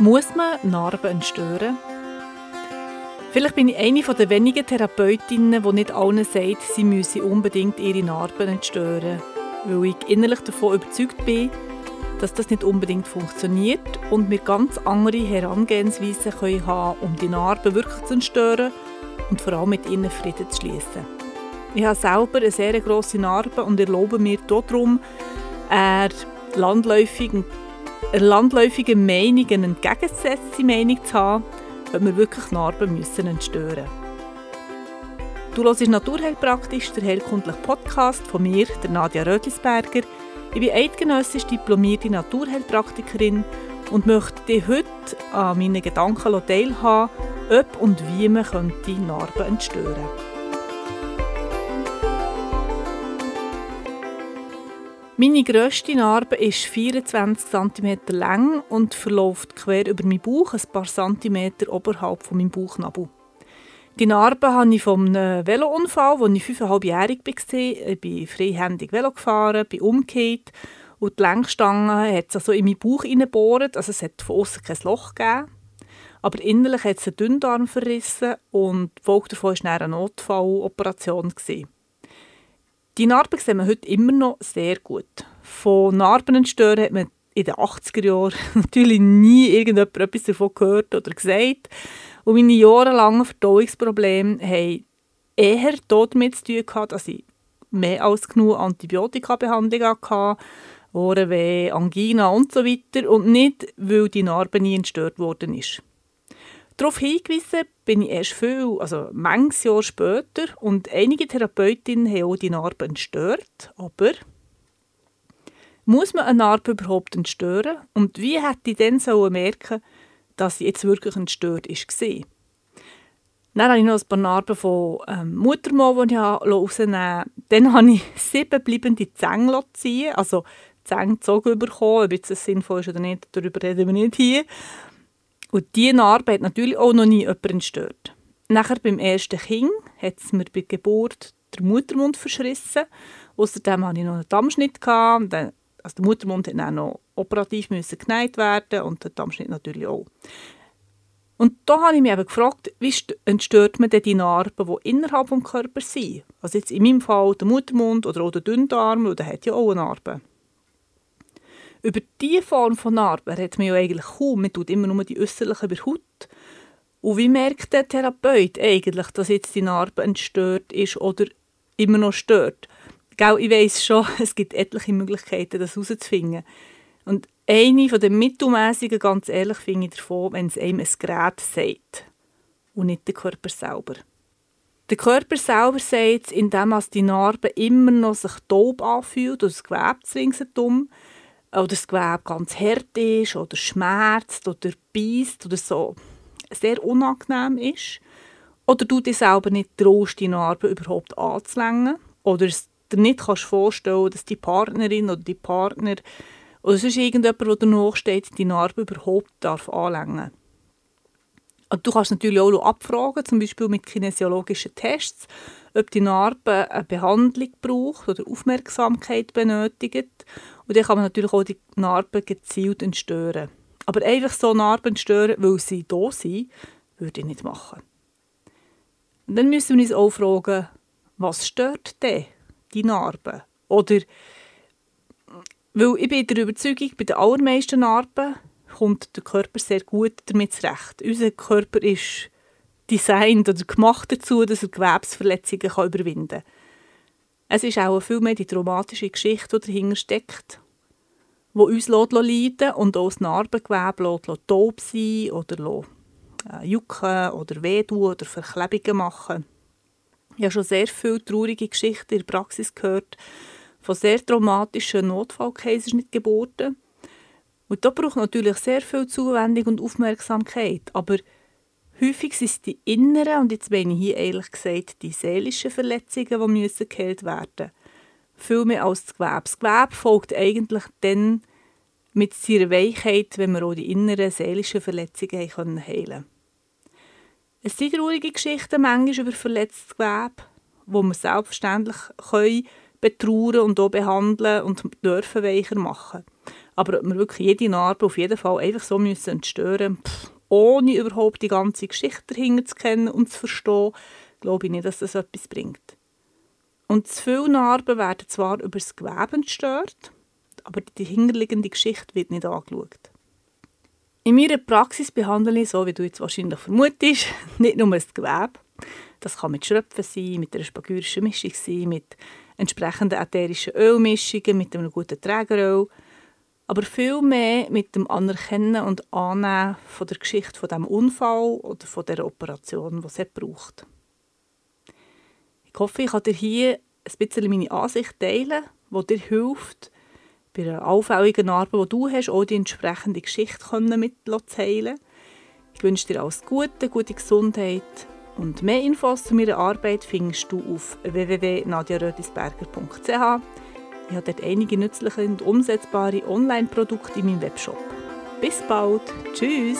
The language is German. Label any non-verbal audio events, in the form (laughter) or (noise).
Muss man Narben entstören? Vielleicht bin ich eine der wenigen Therapeutinnen, die nicht allen sagt, sie müsse unbedingt ihre Narben entstören, weil ich innerlich davon überzeugt bin, dass das nicht unbedingt funktioniert und wir ganz andere Herangehensweisen können haben, um die Narben wirklich zu zerstören und vor allem mit ihnen Frieden zu schließen. Ich habe selber eine sehr grosse Narbe und erlaube mir darum, eine landläufige, eine landläufige Meinung, eine entgegengesetzte Meinung zu haben, ob wir wirklich Narben müssen entstören müssen. Du hörst Naturheilpraktisch, der heilkundliche Podcast von mir, der Nadja Rödlisberger. Ich bin eidgenössisch diplomierte Naturheilpraktikerin und möchte dich heute an meinen Gedanken teilhaben, ob und wie man Narben entstören könnte. Meine grösste Narbe ist 24 cm lang und verläuft quer über meinen Bauch, ein paar Zentimeter oberhalb von meinem Bauchnabel. Die Narbe habe ich einem Velounfall, als ich fünfeinhalbjährig war. Ich bin freihändig Velo gefahren, bin umgekehrt und die Lenkstange hat es also in meinen Bauch hineingebohrt. Also es hat von außen kein Loch gegeben. Aber innerlich hat es einen Dünndarm verrissen und die Folge davon war eine Notfalloperation. Gewesen. Die Narben sehen wir heute immer noch sehr gut. Von Narben hat man in den 80er Jahren (laughs) natürlich nie irgendjemand etwas davon gehört oder gesagt. Und meine jahrelangen Verdauungsprobleme haben eher damit zu tun gehabt, dass ich mehr als genug Antibiotika-Behandlung hatte, Ohrenweh, Angina und so weiter und nicht, weil die Narbe nie entstört worden ist. Darauf hingewiesen bin ich erst viel, also manches Jahr später und einige Therapeutinnen haben auch die Narbe entstört, aber muss man eine Narbe überhaupt entstören und wie hätte ich dann merken dass sie jetzt wirklich entstört war? Dann habe ich noch ein paar Narben von ähm, Muttermal, die ich rausnehmen Dann habe ich (laughs) sieben bleibende Zähne ziehen, also Zähne gezogen bekommen. Ob das sinnvoll ist oder nicht, darüber reden wir nicht hier. Und diese Narbe hat natürlich auch noch nie jemand entstört. Nachher beim ersten Kind hat es mir bei der Geburt den Muttermund verschrissen. Außerdem hatte ich noch einen Dammschnitt. Also der Muttermund musste dann noch operativ genäht werden und der Dammschnitt natürlich auch. Und da habe ich mich eben gefragt, wie entstört man denn die Narben, die innerhalb des Körpers sind? Also jetzt in meinem Fall der Muttermund oder auch der Dünndarm, der hat ja auch eine Narbe. Über diese Form von Narben redet man ja eigentlich kaum. Man tut immer nur die äußerlichen über Haut. Und wie merkt der Therapeut eigentlich, dass jetzt die Narbe entstört ist oder immer noch stört? Gell, ich weiss schon, (laughs) es gibt etliche Möglichkeiten, das herauszufinden. Und eine von den mittelmäßigen, ganz ehrlich, finde ich davon, wenn es einem ein Gerät sagt und nicht der Körper selber. Der Körper selber sagt es, indem die Narbe immer noch sich taub anfühlt und das Gewebe zwingt um oder das Gewebe ganz hart ist oder schmerzt oder beißt oder so sehr unangenehm ist. Oder du dir selber nicht traust, die Narbe überhaupt anzulängen. Oder es dir nicht kannst vorstellen dass die Partnerin oder die Partner oder sonst irgendjemand, der dir nachsteht, die Narbe überhaupt darf anlängen Du kannst natürlich auch abfragen, zum Beispiel mit kinesiologischen Tests, ob die Narbe eine Behandlung braucht oder Aufmerksamkeit benötigt. Und dann kann man natürlich auch die Narben gezielt entstören. Aber einfach so Narben stören, weil sie da sind, würde ich nicht machen. Und dann müssen wir uns auch fragen, was stört denn die Narben? Oder, weil ich bin der Überzeugung, bei den allermeisten Narben kommt der Körper sehr gut damit zurecht. Unser Körper ist designt oder gemacht dazu, dass er Gewebsverletzungen kann überwinden kann. Es ist auch viel mehr die traumatische Geschichte, die dahinter steckt, die uns leiden und auch das Narbengewebe taub sein oder äh, jucken oder wehtun oder Verklebungen machen. Ich habe schon sehr viele traurige Geschichten in der Praxis gehört von sehr traumatischen Notfallkaiserschnittgeburten. Und da braucht natürlich sehr viel Zuwendung und Aufmerksamkeit, aber Häufig sind es die inneren, und jetzt meine ich hier ehrlich gesagt die seelischen Verletzungen, die müssen geheilt werden Viel mehr als das Gewebe. Das Gewebe folgt eigentlich dann mit seiner Weichheit, wenn wir auch die inneren seelischen Verletzungen heilen können. Es sind traurige Geschichten manchmal über verletztes Gewebe, wo wir selbstverständlich können betrauern und auch behandeln und dürfen weicher machen. Aber ob wir wirklich jede Narbe auf jeden Fall einfach so müssen entstören müssen, ohne überhaupt die ganze Geschichte dahinter zu kennen und zu verstehen, glaube ich nicht, dass das etwas bringt. Und zu viele Narben werden zwar über das Gewebe entstört, aber die hinterliegende Geschichte wird nicht angeschaut. In meiner Praxis behandle ich, so wie du jetzt wahrscheinlich vermutest, (laughs) nicht nur das Gewebe. Das kann mit Schröpfen sein, mit einer spagyrischen Mischung sein, mit entsprechenden ätherischen Ölmischungen, mit einem guten Trägeröl, aber viel mehr mit dem Anerkennen und Annehmen von der Geschichte von dem Unfall oder von der Operation, die es braucht. Ich hoffe, ich kann dir hier ein bisschen meine Ansicht teilen, die dir hilft, bei einer allfälligen Arbeit, die du hast, auch die entsprechende Geschichte mitzuteilen. Ich wünsche dir alles Gute, gute Gesundheit und mehr Infos zu meiner Arbeit findest du auf www.nadiarödisberger.ch. Ich habe dort einige nützliche und umsetzbare Online-Produkte in meinem Webshop. Bis bald. Tschüss.